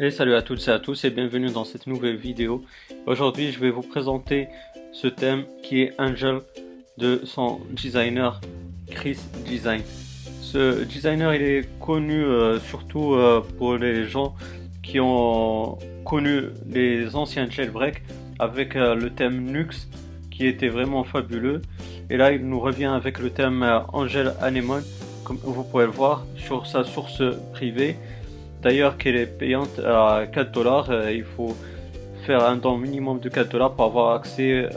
Et salut à toutes et à tous et bienvenue dans cette nouvelle vidéo. Aujourd'hui je vais vous présenter ce thème qui est Angel de son designer Chris Design. Ce designer il est connu euh, surtout euh, pour les gens qui ont connu les anciens jailbreak avec euh, le thème Nux qui était vraiment fabuleux. Et là il nous revient avec le thème Angel Anemone comme vous pouvez le voir sur sa source privée D'ailleurs, qu'elle est payante à 4 dollars. Euh, il faut faire un don minimum de 4 dollars pour avoir accès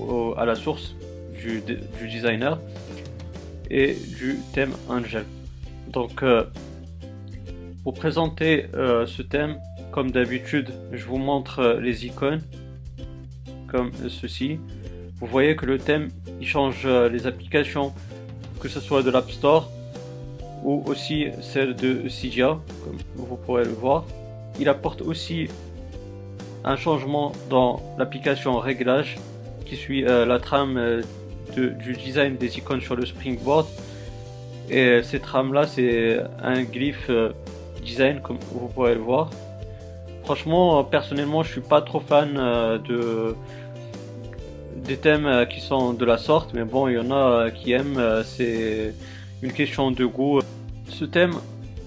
euh, à la source du, designer et du thème Angel. Donc, euh, pour présenter ce thème, comme d'habitude, je vous montre les icônes comme ceci. Vous voyez que le thème il change les applications, que ce soit de l'App Store ou aussi celle de Cydia, comme vous pourrez le voir. Il apporte aussi un changement dans l'application réglage qui suit euh, la trame euh, du design des icônes sur le springboard. Et cette trame là, c'est un glyphe euh, design comme vous pourrez le voir. Franchement, personnellement, je suis pas trop fan de des thèmes qui sont de la sorte, mais bon, il y en a qui aiment. c'est une question de goût. Ce thème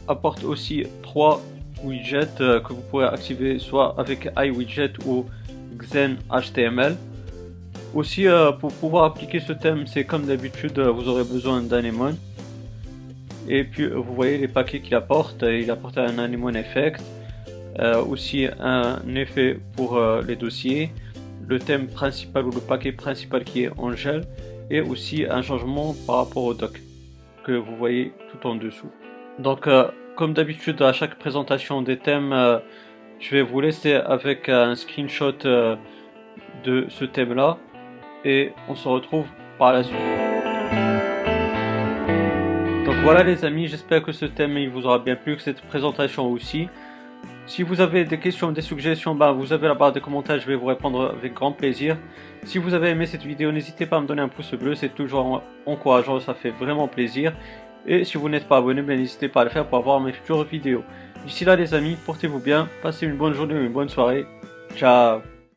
apporte aussi trois widgets euh, que vous pourrez activer soit avec iWidget ou Xen HTML. Aussi, euh, pour pouvoir appliquer ce thème, c'est comme d'habitude, euh, vous aurez besoin d'Anemone. Et puis, vous voyez les paquets qu'il apporte. Il apporte un Anemone Effect, aussi un effet pour les dossiers, le thème principal ou le paquet principal qui est Angel, et aussi un changement par rapport au doc que vous voyez tout en dessous. Donc, euh, comme d'habitude, à chaque présentation des thèmes, euh, je vais vous laisser avec un screenshot euh, de ce thème-là et on se retrouve par la suite. Donc voilà les amis, j'espère que ce thème il vous aura bien plu, que cette présentation aussi. Si vous avez des questions, des suggestions, bah, vous avez la barre de commentaires, je vais vous répondre avec grand plaisir. Si vous avez aimé cette vidéo, n'hésitez pas à me donner un pouce bleu, c'est toujours encourageant, ça fait vraiment plaisir. Et si vous n'êtes pas abonné, ben, n'hésitez pas à le faire pour avoir mes futures vidéos. D'ici là les amis, portez-vous bien, passez une bonne journée ou une bonne soirée. Ciao